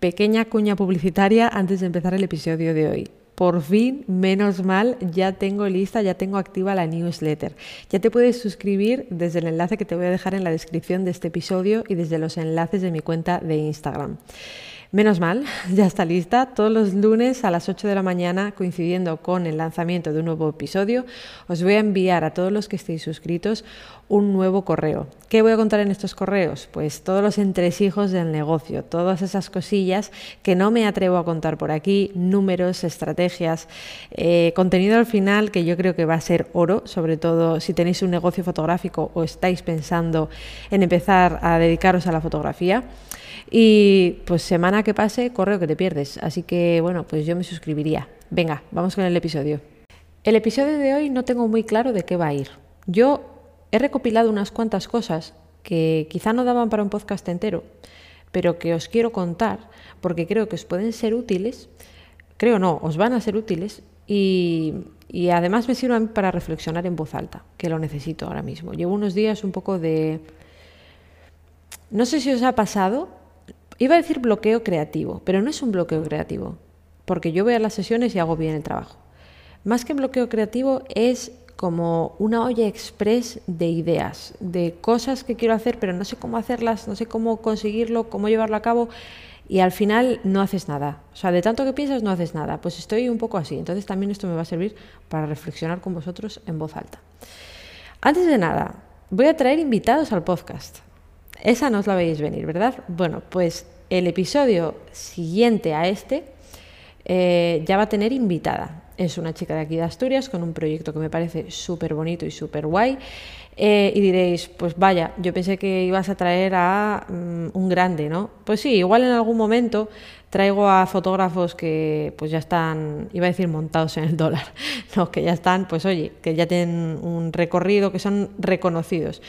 Pequeña cuña publicitaria antes de empezar el episodio de hoy. Por fin, menos mal, ya tengo lista, ya tengo activa la newsletter. Ya te puedes suscribir desde el enlace que te voy a dejar en la descripción de este episodio y desde los enlaces de mi cuenta de Instagram. Menos mal, ya está lista. Todos los lunes a las 8 de la mañana, coincidiendo con el lanzamiento de un nuevo episodio, os voy a enviar a todos los que estéis suscritos un nuevo correo. ¿Qué voy a contar en estos correos? Pues todos los entresijos del negocio, todas esas cosillas que no me atrevo a contar por aquí, números, estrategias, eh, contenido al final que yo creo que va a ser oro, sobre todo si tenéis un negocio fotográfico o estáis pensando en empezar a dedicaros a la fotografía. Y pues semana que pase, correo que te pierdes. Así que bueno, pues yo me suscribiría. Venga, vamos con el episodio. El episodio de hoy no tengo muy claro de qué va a ir. Yo he recopilado unas cuantas cosas que quizá no daban para un podcast entero, pero que os quiero contar porque creo que os pueden ser útiles. Creo no, os van a ser útiles y, y además me sirven para reflexionar en voz alta, que lo necesito ahora mismo. Llevo unos días un poco de... No sé si os ha pasado, Iba a decir bloqueo creativo, pero no es un bloqueo creativo, porque yo voy a las sesiones y hago bien el trabajo. Más que bloqueo creativo es como una olla express de ideas, de cosas que quiero hacer, pero no sé cómo hacerlas, no sé cómo conseguirlo, cómo llevarlo a cabo, y al final no haces nada. O sea, de tanto que piensas no haces nada. Pues estoy un poco así. Entonces también esto me va a servir para reflexionar con vosotros en voz alta. Antes de nada, voy a traer invitados al podcast. Esa no os la veis venir, ¿verdad? Bueno, pues el episodio siguiente a este eh, ya va a tener invitada. Es una chica de aquí de Asturias con un proyecto que me parece súper bonito y súper guay. Eh, y diréis, pues vaya, yo pensé que ibas a traer a mm, un grande, ¿no? Pues sí, igual en algún momento traigo a fotógrafos que pues ya están, iba a decir montados en el dólar, no, que ya están, pues oye, que ya tienen un recorrido, que son reconocidos.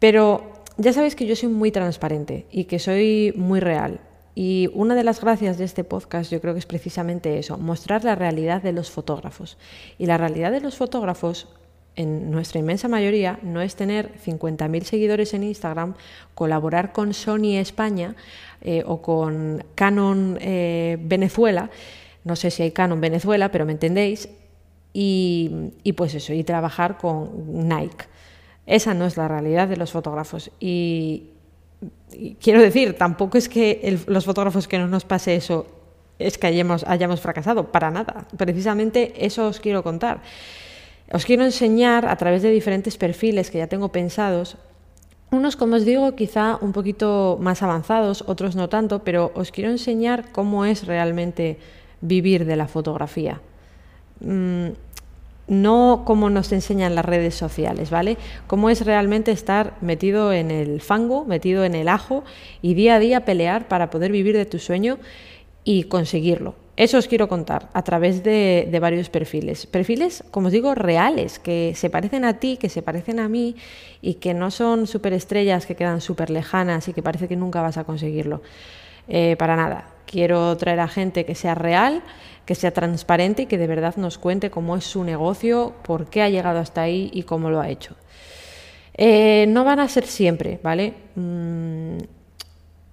Pero ya sabéis que yo soy muy transparente y que soy muy real. Y una de las gracias de este podcast yo creo que es precisamente eso, mostrar la realidad de los fotógrafos. Y la realidad de los fotógrafos, en nuestra inmensa mayoría, no es tener 50.000 seguidores en Instagram, colaborar con Sony España eh, o con Canon eh, Venezuela, no sé si hay Canon Venezuela, pero me entendéis, y, y pues eso, y trabajar con Nike. Esa no es la realidad de los fotógrafos. Y, quiero decir, tampoco es que los fotógrafos que no nos pase eso es que hayamos, fracasado, para nada. Precisamente eso os quiero contar. Os quiero enseñar a través de diferentes perfiles que ya tengo pensados, unos, como os digo, quizá un poquito más avanzados, otros no tanto, pero os quiero enseñar cómo es realmente vivir de la fotografía. Mm, no como nos enseñan las redes sociales, ¿vale? Cómo es realmente estar metido en el fango, metido en el ajo y día a día pelear para poder vivir de tu sueño y conseguirlo. Eso os quiero contar a través de, varios perfiles. Perfiles, como os digo, reales, que se parecen a ti, que se parecen a mí y que no son superestrellas que quedan súper lejanas y que parece que nunca vas a conseguirlo. Eh, para nada. Quiero traer a gente que sea real, que sea transparente y que de verdad nos cuente cómo es su negocio, por qué ha llegado hasta ahí y cómo lo ha hecho. Eh, no van a ser siempre, ¿vale? Mm,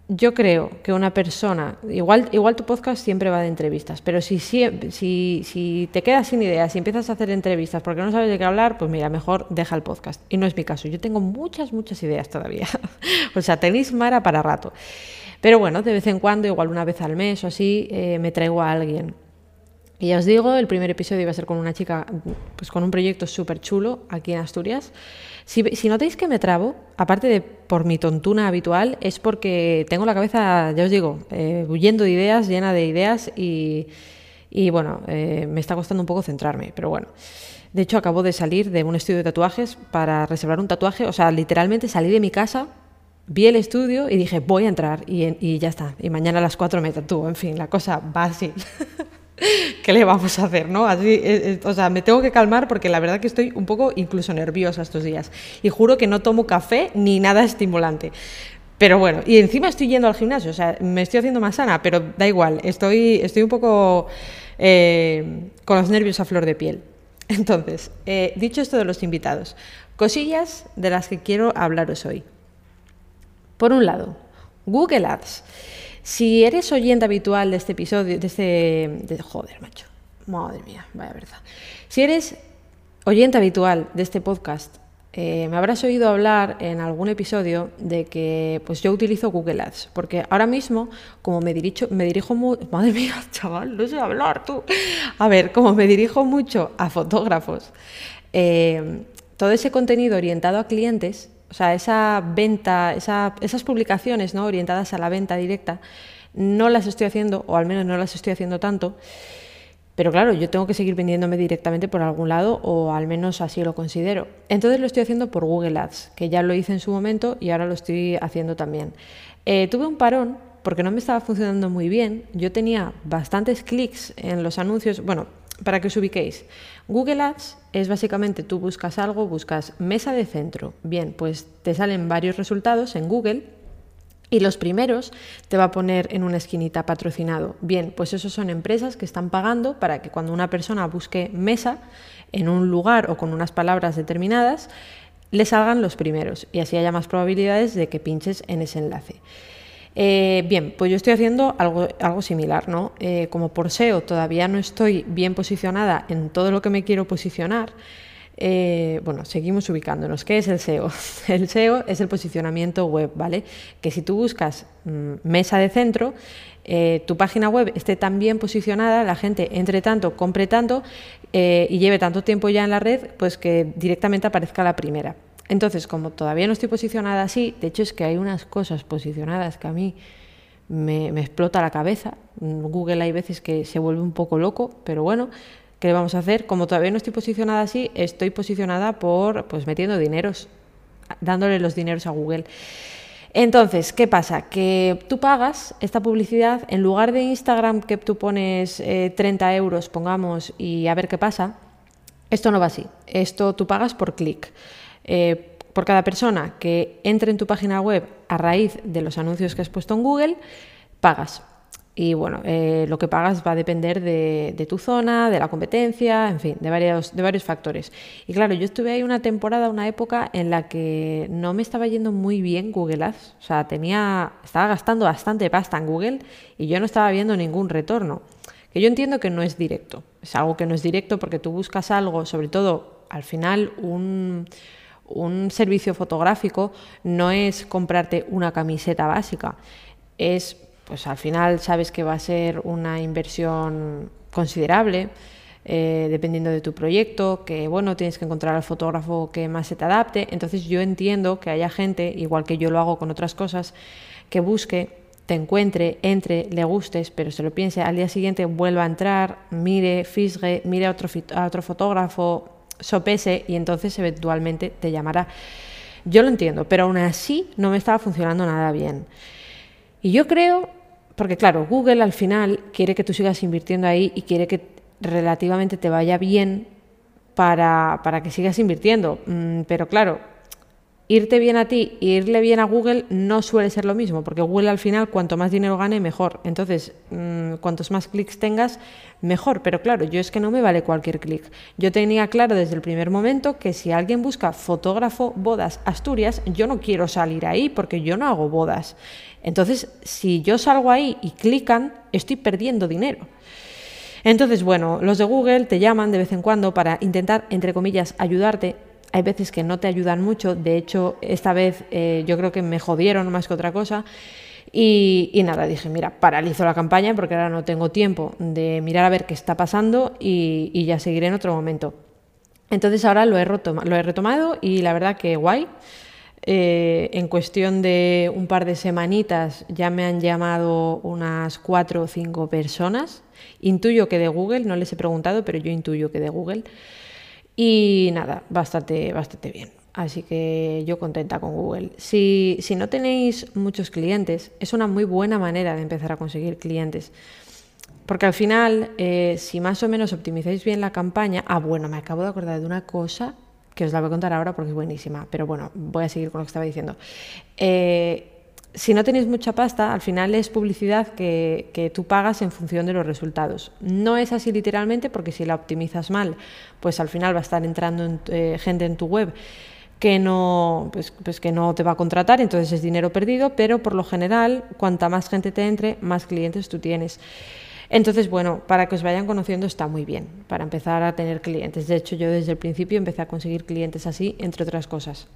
yo creo que una persona, igual, igual tu podcast siempre va de entrevistas, pero si, si, si te quedas sin ideas y empiezas a hacer entrevistas porque no sabes de qué hablar, pues mira, mejor deja el podcast. Y no es mi caso, yo tengo muchas, muchas ideas todavía. o sea, tenéis Mara para rato. Pero bueno, de vez en cuando, igual una vez al mes o así, eh, me traigo a alguien. Y ya os digo, el primer episodio iba a ser con una chica, pues con un proyecto súper chulo aquí en Asturias. Si, notáis que me trabo, aparte de por mi tontuna habitual, es porque tengo la cabeza, ya os digo, eh, huyendo de ideas, llena de ideas y, bueno, eh, me está costando un poco centrarme, pero bueno. De hecho, acabo de salir de un estudio de tatuajes para reservar un tatuaje, o sea, literalmente salí de mi casa, vi el estudio y dije, voy a entrar y, ya está. Y mañana a las 4 me tatúo, en fin, la cosa va así. ¿Qué le vamos a hacer? ¿no? Así, eh, eh, o sea, me tengo que calmar porque la verdad que estoy un poco incluso nerviosa estos días. Y juro que no tomo café ni nada estimulante. Pero bueno, y encima estoy yendo al gimnasio, o sea, me estoy haciendo más sana, pero da igual, estoy, estoy un poco eh, con los nervios a flor de piel. Entonces, dicho esto de los invitados, cosillas de las que quiero hablaros hoy. Por un lado, Google Ads. Si eres oyente habitual de este episodio, de este... De, joder, macho. Madre mía, vaya verdad. Si eres oyente habitual de este podcast, eh, me habrás oído hablar en algún episodio de que pues yo utilizo Google Ads, porque ahora mismo, como me dirijo, me dirijo madre mía, chaval, no sé hablar tú. A ver, como me dirijo mucho a fotógrafos, eh, todo ese contenido orientado a clientes, o sea, esa venta, esas publicaciones ¿no? orientadas a la venta directa, no las estoy haciendo, o al menos no las estoy haciendo tanto. Pero claro, yo tengo que seguir vendiéndome directamente por algún lado o al menos así lo considero. Entonces lo estoy haciendo por Google Ads, que ya lo hice en su momento y ahora lo estoy haciendo también. Eh, tuve un parón porque no me estaba funcionando muy bien. Yo tenía bastantes clics en los anuncios. Bueno, para que os ubiquéis, Google Ads es básicamente tú buscas algo, buscas mesa de centro. Bien, pues te salen varios resultados en Google y los primeros te va a poner en una esquinita patrocinado. Bien, pues esos son empresas que están pagando para que cuando una persona busque mesa en un lugar o con unas palabras determinadas, le salgan los primeros y así haya más probabilidades de que pinches en ese enlace. Eh, bien, pues yo estoy haciendo algo, algo similar, ¿no? Eh, como por SEO todavía no estoy bien posicionada en todo lo que me quiero posicionar, eh, bueno, seguimos ubicándonos. ¿Qué es el SEO? El SEO es el posicionamiento web, ¿vale? Que si tú buscas mm, mesa de centro, tu página web esté tan bien posicionada, la gente entre tanto, compre tanto y lleve tanto tiempo ya en la red, pues que directamente aparezca la primera. Entonces, como todavía no estoy posicionada así, de hecho es que hay unas cosas posicionadas que a mí me, explota la cabeza. Google hay veces que se vuelve un poco loco, pero bueno, ¿Qué vamos a hacer? Como todavía no estoy posicionada así, estoy posicionada por pues metiendo dineros, dándole los dineros a Google. Entonces, ¿qué pasa? Que tú pagas esta publicidad, en lugar de Instagram que tú pones 30 eh, euros, pongamos, y a ver qué pasa, esto no va así. Esto tú pagas por clic. Eh, por cada persona que entre en tu página web a raíz de los anuncios que has puesto en Google, pagas. Y bueno, eh, lo que pagas va a depender de, tu zona, de la competencia, en fin, de varios, de varios factores. Y claro, yo estuve ahí una temporada, una época en la que no me estaba yendo muy bien Google Ads. O sea, tenía, estaba gastando bastante pasta en Google y yo no estaba viendo ningún retorno. Que yo entiendo que no es directo. Es algo que no es directo porque tú buscas algo, sobre todo al final un, un servicio fotográfico no es comprarte una camiseta básica. Es pues al final sabes que va a ser una inversión considerable, eh, dependiendo de tu proyecto, que bueno, tienes que encontrar al fotógrafo que más se te adapte. Entonces yo entiendo que haya gente, igual que yo lo hago con otras cosas, que busque, te encuentre, entre, le gustes, pero se lo piense, al día siguiente vuelva a entrar, mire, fisgue, mire a otro, a otro fotógrafo, sopese y entonces eventualmente te llamará. Yo lo entiendo, pero aún así no me estaba funcionando nada bien. Y yo creo porque claro, Google al final quiere que tú sigas invirtiendo ahí y quiere que relativamente te vaya bien para, para que sigas invirtiendo. Mm, pero claro, irte bien a ti e irle bien a Google no suele ser lo mismo, porque Google al final cuanto más dinero gane, mejor. Entonces, mm, cuantos más clics tengas, mejor. Pero claro, yo es que no me vale cualquier clic. Yo tenía claro desde el primer momento que si alguien busca fotógrafo bodas Asturias, yo no quiero salir ahí porque yo no hago bodas. Entonces, si yo salgo ahí y clican, estoy perdiendo dinero. Entonces, bueno, los de Google te llaman de vez en cuando para intentar, entre comillas, ayudarte hay veces que no te ayudan mucho, de hecho esta vez eh, yo creo que me jodieron más que otra cosa. Y, nada, dije, mira, paralizo la campaña porque ahora no tengo tiempo de mirar a ver qué está pasando y, ya seguiré en otro momento. Entonces ahora lo he, lo he retomado y la verdad que guay. Eh, en cuestión de un par de semanitas ya me han llamado unas cuatro o cinco personas. Intuyo que de Google, no les he preguntado, pero yo intuyo que de Google. Y nada, bastante, bastante bien. Así que yo contenta con Google. Si, si no tenéis muchos clientes, es una muy buena manera de empezar a conseguir clientes. Porque al final, eh, si más o menos optimizáis bien la campaña, ah, bueno, me acabo de acordar de una cosa que os la voy a contar ahora porque es buenísima, pero bueno, voy a seguir con lo que estaba diciendo. Eh, si no tenéis mucha pasta, al final es publicidad que, tú pagas en función de los resultados. No es así literalmente porque si la optimizas mal, pues al final va a estar entrando eh, gente en tu web que no, pues, pues, que no te va a contratar, entonces es dinero perdido, pero por lo general, cuanta más gente te entre, más clientes tú tienes. Entonces, bueno, para que os vayan conociendo está muy bien, para empezar a tener clientes. De hecho, yo desde el principio empecé a conseguir clientes así, entre otras cosas.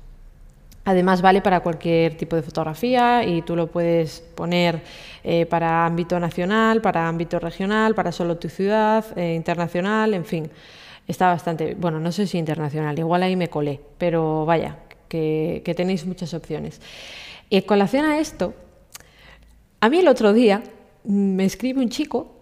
Además vale para cualquier tipo de fotografía y tú lo puedes poner eh, para ámbito nacional, para ámbito regional, para solo tu ciudad, eh, internacional, en fin. Está bastante, bueno, no sé si internacional, igual ahí me colé, pero vaya, que, que tenéis muchas opciones. Y en colación a esto, a mí el otro día me escribe un chico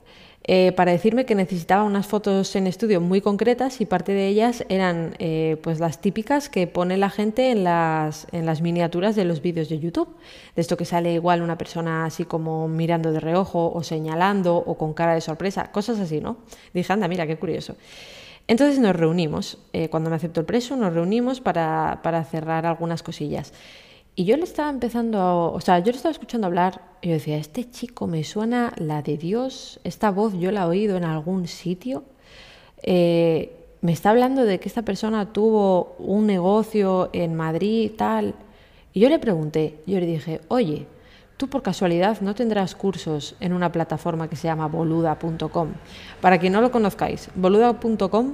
eh, para decirme que necesitaba unas fotos en estudio muy concretas y parte de ellas eran eh, pues las típicas que pone la gente en las, en las miniaturas de los vídeos de YouTube. De esto que sale igual una persona así como mirando de reojo o señalando o con cara de sorpresa, cosas así, ¿no? Dije, anda, mira, qué curioso. Entonces nos reunimos, eh, cuando me aceptó el preso, nos reunimos para, para cerrar algunas cosillas. Y yo le estaba empezando, o sea, yo le estaba escuchando hablar y yo decía, este chico me suena la de Dios, esta voz yo la he oído en algún sitio. Eh, me está hablando de que esta persona tuvo un negocio en Madrid tal. Y yo le pregunté, yo le dije, oye, tú por casualidad no tendrás cursos en una plataforma que se llama boluda.com. Para quien no lo conozcáis, boluda.com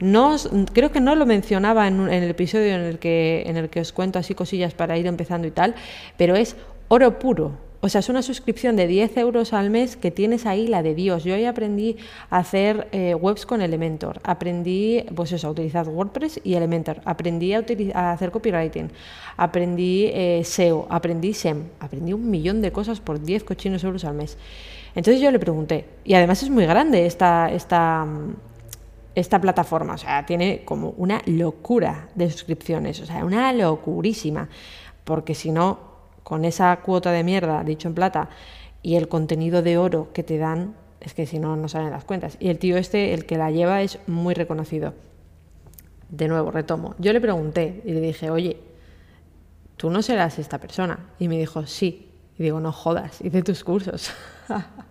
no, creo que no lo mencionaba en, el episodio en el, que, en el que os cuento así cosillas para ir empezando y tal, pero es oro puro. O sea, es una suscripción de 10 euros al mes que tienes ahí la de Dios. Yo ahí aprendí a hacer eh, webs con Elementor. Aprendí, pues eso, a utilizar WordPress y Elementor. Aprendí a, a hacer copywriting. Aprendí eh, SEO. Aprendí SEM. Aprendí un millón de cosas por 10 cochinos euros al mes. Entonces yo le pregunté. Y además es muy grande esta, esta, esta plataforma. O sea, tiene como una locura de suscripciones, o sea, una locurísima. Porque si no, con esa cuota de mierda, dicho en plata, y el contenido de oro que te dan, es que si no, no salen las cuentas. Y el tío este, el que la lleva, es muy reconocido. De nuevo, retomo. Yo le pregunté y le dije, oye, ¿tú no serás esta persona? Y me dijo, sí. Y digo, no jodas, hice tus cursos.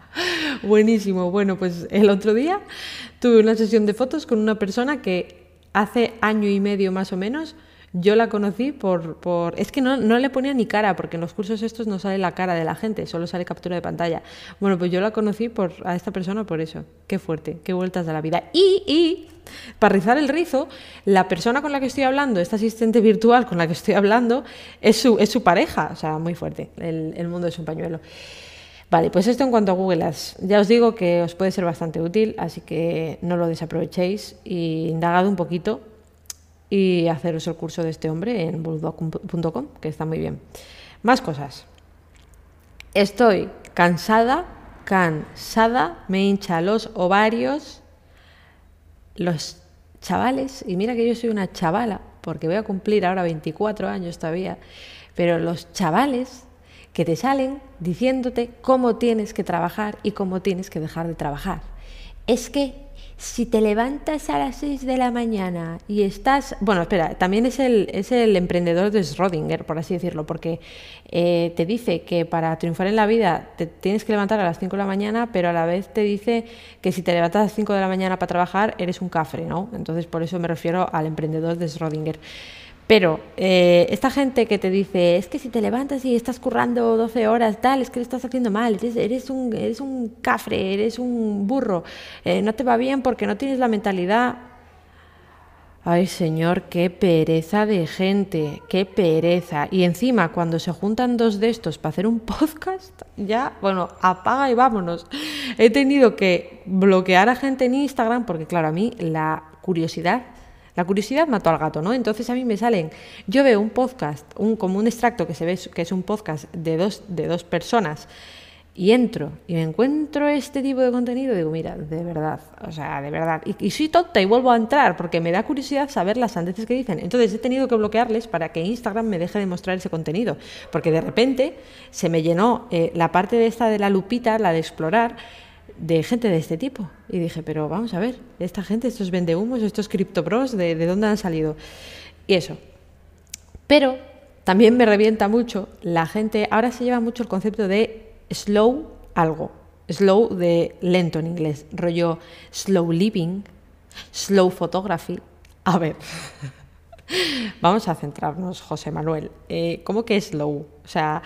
Buenísimo. Bueno, pues el otro día tuve una sesión de fotos con una persona que hace año y medio más o menos yo la conocí por... por es que no, no, le ponía ni cara, porque en los cursos estos no sale la cara de la gente, solo sale captura de pantalla. Bueno, pues yo la conocí por, a esta persona por eso. Qué fuerte, qué vueltas de la vida. Y, y, para rizar el rizo, la persona con la que estoy hablando, esta asistente virtual con la que estoy hablando, es su, es su pareja. O sea, muy fuerte. El, el mundo es un pañuelo. Vale, pues esto en cuanto a Google Ads. Ya os digo que os puede ser bastante útil, así que no lo desaprovechéis y indagad un poquito y haceros el curso de este hombre en bulldog.com, que está muy bien. Más cosas. Estoy cansada, cansada, me hincha los ovarios, los chavales, y mira que yo soy una chavala, porque voy a cumplir ahora 24 años todavía, pero los chavales que te salen diciéndote cómo tienes que trabajar y cómo tienes que dejar de trabajar. Es que si te levantas a las 6 de la mañana y estás, bueno, espera, también es el, es el emprendedor de Schrödinger, por así decirlo, porque eh, te dice que para triunfar en la vida te tienes que levantar a las 5 de la mañana, pero a la vez te dice que si te levantas a las 5 de la mañana para trabajar eres un cafre, ¿no? Entonces por eso me refiero al emprendedor de Schrödinger. Pero eh, esta gente que te dice, es que si te levantas y estás currando 12 horas, tal, es que lo estás haciendo mal, eres, un, eres un cafre, eres un burro, eh, no te va bien porque no tienes la mentalidad. Ay, señor, qué pereza de gente, qué pereza. Y encima, cuando se juntan dos de estos para hacer un podcast, ya, bueno, apaga y vámonos. He tenido que bloquear a gente en Instagram porque, claro, a mí la curiosidad la curiosidad mató al gato, ¿no? Entonces a mí me salen, yo veo un podcast, un, como un extracto que se ve que es un podcast de dos, de dos personas y entro y me encuentro este tipo de contenido, digo, mira, de verdad, o sea, de verdad. Y, soy tonta y vuelvo a entrar porque me da curiosidad saber las sandeces que dicen. Entonces he tenido que bloquearles para que Instagram me deje de mostrar ese contenido. Porque de repente se me llenó eh, la parte de esta de la lupita, la de explorar, de gente de este tipo. Y dije, pero vamos a ver, esta gente, estos vendehumos, estos criptopros, ¿de, ¿de dónde han salido? Y eso. Pero también me revienta mucho la gente, ahora se lleva mucho el concepto de slow algo. Slow de lento en inglés, rollo slow living, slow photography. A ver, Vamos a centrarnos, José Manuel. Eh, ¿Cómo que slow? O sea,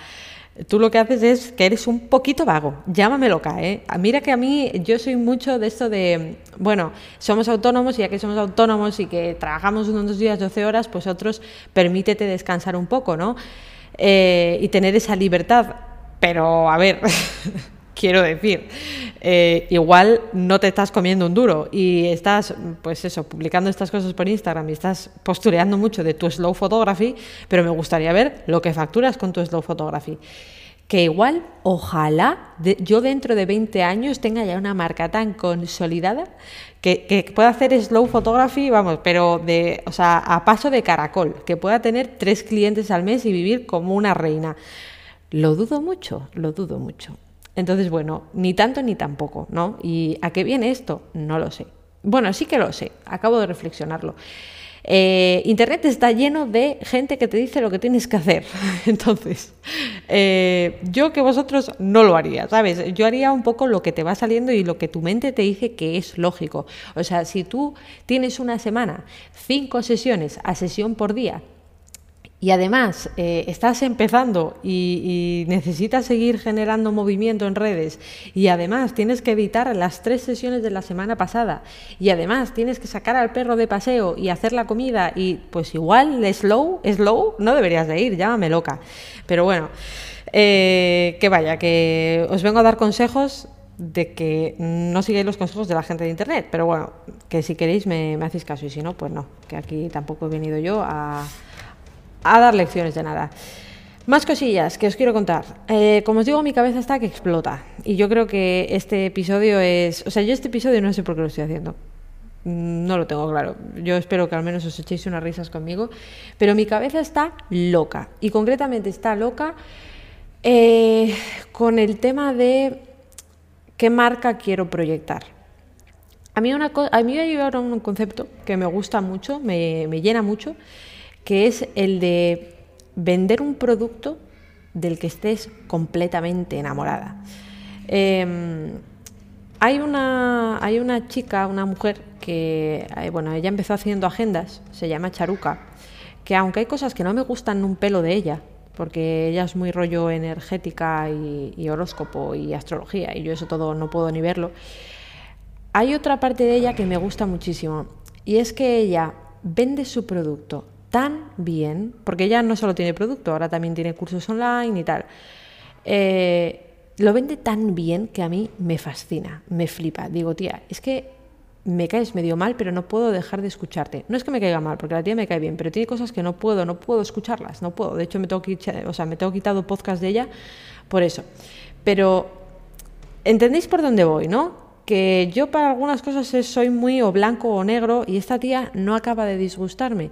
tú lo que haces es que eres un poquito vago. Llámame loca, ¿eh? Mira que a mí yo soy mucho de esto de, bueno, somos autónomos y ya que somos autónomos y que trabajamos unos dos días 12 horas, pues otros permítete descansar un poco, ¿no? Eh, y tener esa libertad. Pero, a ver, quiero decir, eh, igual no te estás comiendo un duro y estás, pues eso, publicando estas cosas por Instagram y estás postureando mucho de tu slow photography, pero me gustaría ver lo que facturas con tu slow photography. Que igual, ojalá, yo dentro de 20 años tenga ya una marca tan consolidada que, que, pueda hacer slow photography, vamos, pero de, o sea, a paso de caracol, que pueda tener tres clientes al mes y vivir como una reina. Lo dudo mucho, lo dudo mucho. Entonces, bueno, ni tanto ni tampoco, ¿no? ¿Y a qué viene esto? No lo sé. Bueno, sí que lo sé, acabo de reflexionarlo. Eh, Internet está lleno de gente que te dice lo que tienes que hacer. Entonces, eh, yo que vosotros no lo haría, ¿sabes? Yo haría un poco lo que te va saliendo y lo que tu mente te dice que es lógico. O sea, si tú tienes una semana, cinco sesiones a sesión por día, y además eh, estás empezando y, necesitas seguir generando movimiento en redes. Y además tienes que evitar las tres sesiones de la semana pasada. Y además tienes que sacar al perro de paseo y hacer la comida. Y pues igual slow, slow, no deberías de ir, llámame loca. Pero bueno, eh, que vaya, que os vengo a dar consejos de que no sigáis los consejos de la gente de Internet, pero bueno, que si queréis me, me hacéis caso. Y si no, pues no, que aquí tampoco he venido yo a a dar lecciones de nada. Más cosillas que os quiero contar. Eh, como os digo, mi cabeza está que explota. Y yo creo que este episodio es... O sea, yo este episodio no sé por qué lo estoy haciendo. Mm, no lo tengo claro. Yo espero que al menos os echéis unas risas conmigo. Pero mi cabeza está loca. Y concretamente está loca eh, con el tema de qué marca quiero proyectar. A mí, una a mí hay un concepto que me gusta mucho, me, me llena mucho que es el de vender un producto del que estés completamente enamorada. Em, hay, una, hay una chica, una mujer que, eh, bueno, ella empezó haciendo agendas, se llama Charuca, que aunque hay cosas que no me gustan un pelo de ella, porque ella es muy rollo energética y, y horóscopo y astrología, y yo eso todo no puedo ni verlo, hay otra parte de ella que me gusta muchísimo, y es que ella vende su producto tan bien, porque ella no solo tiene producto, ahora también tiene cursos online y tal. Eh, lo vende tan bien que a mí me fascina, me flipa. Digo, tía, es que me caes medio mal, pero no puedo dejar de escucharte. No es que me caiga mal, porque la tía me cae bien, pero tiene cosas que no puedo, no puedo escucharlas, no puedo. De hecho, me tengo, o sea, me tengo quitado podcast de ella por eso. Pero, ¿entendéis por dónde voy, no? Que yo para algunas cosas soy muy o blanco o negro y esta tía no acaba de disgustarme.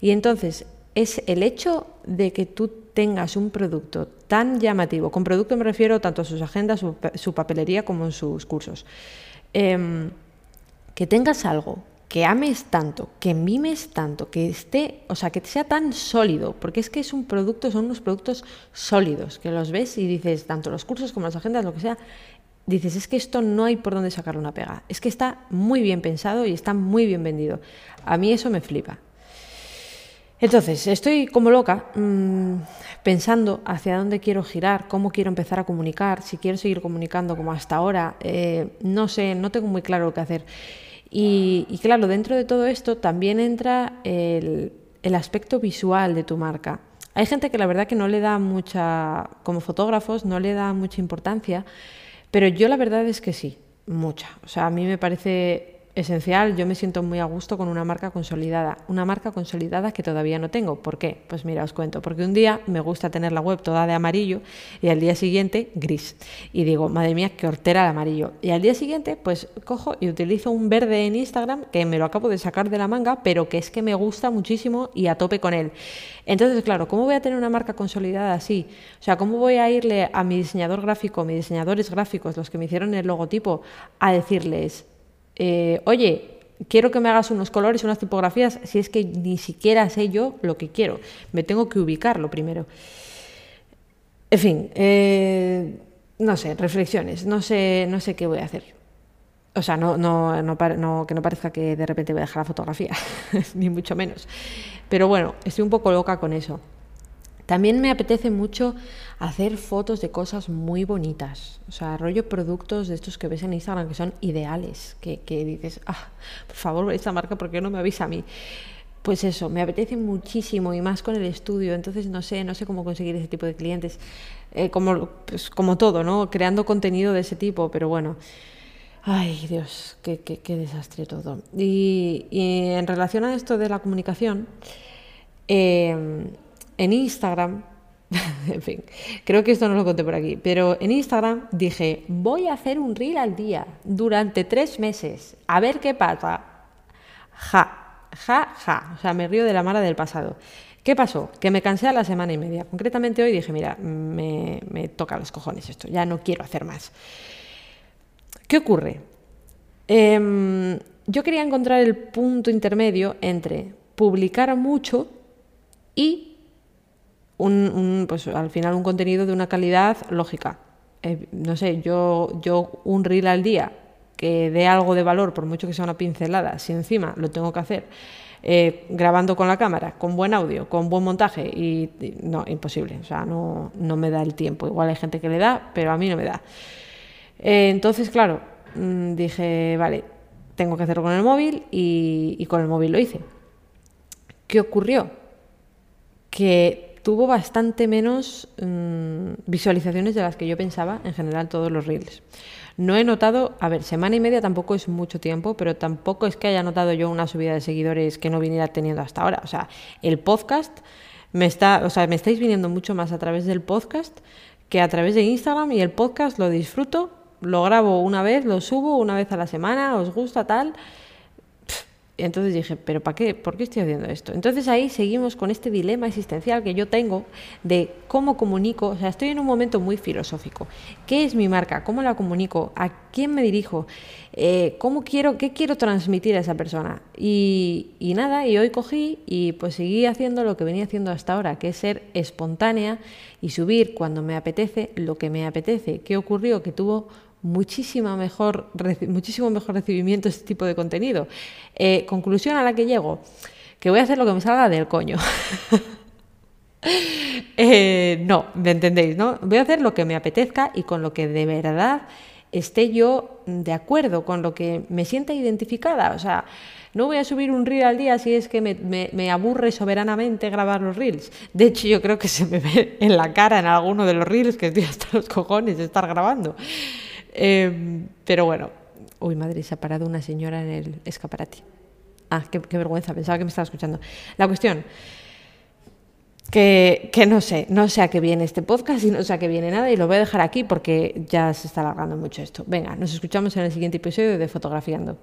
Y entonces es el hecho de que tú tengas un producto tan llamativo, con producto me refiero tanto a sus agendas, su, papelería como en sus cursos, em, que tengas algo que ames tanto, que mimes tanto, que esté, o sea, que sea tan sólido, porque es que es un producto, son unos productos sólidos, que los ves y dices, tanto los cursos como las agendas, lo que sea, dices, es que esto no hay por dónde sacarle una pega. Es que está muy bien pensado y está muy bien vendido. A mí eso me flipa. Entonces, estoy como loca mm, pensando hacia dónde quiero girar, cómo quiero empezar a comunicar, si quiero seguir comunicando como hasta ahora. Eh, no sé, no tengo muy claro lo que hacer. Y, claro, dentro de todo esto también entra el, el aspecto visual de tu marca. Hay gente que la verdad que no le da mucha, como fotógrafos, no le da mucha importancia pero yo la verdad es que sí, mucha. O sea, a mí me parece esencial, yo me siento muy a gusto con una marca consolidada, una marca consolidada que todavía no tengo. ¿Por qué? Pues mira, os cuento, porque un día me gusta tener la web toda de amarillo y al día siguiente gris. Y digo, madre mía, qué hortera el amarillo. Y al día siguiente, pues cojo y utilizo un verde en Instagram que me lo acabo de sacar de la manga, pero que es que me gusta muchísimo y a tope con él. Entonces, claro, ¿cómo voy a tener una marca consolidada así? O sea, ¿cómo voy a irle a mi diseñador gráfico, mis diseñadores gráficos, los que me hicieron el logotipo, a decirles, eh, oye, quiero que me hagas unos colores, unas tipografías, si es que ni siquiera sé yo lo que quiero. Me tengo que ubicarlo primero. En fin, eh, no sé, reflexiones, no sé, no sé qué voy a hacer. O sea, no, no, que no parezca que de repente voy a dejar la fotografía, ni mucho menos. Pero bueno, estoy un poco loca con eso. También me apetece mucho hacer fotos de cosas muy bonitas. O sea, rollo productos de estos que ves en Instagram que son ideales. Que, que dices, ah, por favor, esta marca, ¿por qué no me avisa a mí? Pues eso, me apetece muchísimo y más con el estudio. Entonces no sé, no sé cómo conseguir ese tipo de clientes. Eh, como, pues, como todo, ¿no? Creando contenido de ese tipo, pero bueno. Ay, Dios, qué, qué, desastre todo. Y, en relación a esto de la comunicación, eh, en Instagram, en fin, creo que esto no lo conté por aquí, pero en Instagram dije, voy a hacer un reel al día durante tres meses, a ver qué pasa. Ja, ja, ja, o sea, me río de la mara del pasado. ¿Qué pasó? Que me cansé a la semana y media. Concretamente hoy dije, mira, me, toca los cojones esto, ya no quiero hacer más. ¿Qué ocurre? Em, yo quería encontrar el punto intermedio entre publicar mucho y un, pues al final un contenido de una calidad lógica. Eh, no sé, yo, yo un reel al día que dé algo de valor, por mucho que sea una pincelada, si encima lo tengo que hacer eh, grabando con la cámara, con buen audio, con buen montaje, y, no, imposible, o sea, no, no, me da el tiempo. Igual hay gente que le da, pero a mí no me da. Eh, entonces, claro, mm, dije, vale, tengo que hacerlo con el móvil y, y con el móvil lo hice. ¿Qué ocurrió? Que tuvo bastante menos mm, visualizaciones de las que yo pensaba en general todos los reels. No he notado, a ver, semana y media tampoco es mucho tiempo, pero tampoco es que haya notado yo una subida de seguidores que no viniera teniendo hasta ahora. O sea, el podcast me está, o sea, me estáis viniendo mucho más a través del podcast que a través de Instagram y el podcast lo disfruto, lo grabo una vez, lo subo una vez a la semana, os gusta tal entonces dije, ¿pero para qué? ¿Por qué estoy haciendo esto? Entonces ahí seguimos con este dilema existencial que yo tengo de cómo comunico. O sea, estoy en un momento muy filosófico. ¿Qué es mi marca? ¿Cómo la comunico? ¿A quién me dirijo? Eh, ¿Cómo quiero, qué quiero transmitir a esa persona? Y, y nada, y hoy cogí y pues seguí haciendo lo que venía haciendo hasta ahora, que es ser espontánea y subir cuando me apetece lo que me apetece. ¿Qué ocurrió? Que tuvo muchísimo mejor, muchísimo mejor recibimiento este tipo de contenido. Eh, conclusión a la que llego, que voy a hacer lo que me salga del coño. Eh, no, ¿me entendéis? ¿no? Voy a hacer lo que me apetezca y con lo que de verdad esté yo de acuerdo, con lo que me sienta identificada. O sea, no voy a subir un reel al día si es que me, me, aburre soberanamente grabar los reels. De hecho, yo creo que se me ve en la cara en alguno de los reels que estoy hasta los cojones de estar grabando. Em, pero bueno, uy, madre, se ha parado una señora en el escaparate. Ah, qué, vergüenza, pensaba que me estaba escuchando. La cuestión, que, que, no sé, no sé a qué viene este podcast y no sé a qué viene nada y lo voy a dejar aquí porque ya se está alargando mucho esto. Venga, nos escuchamos en el siguiente episodio de Fotografiando.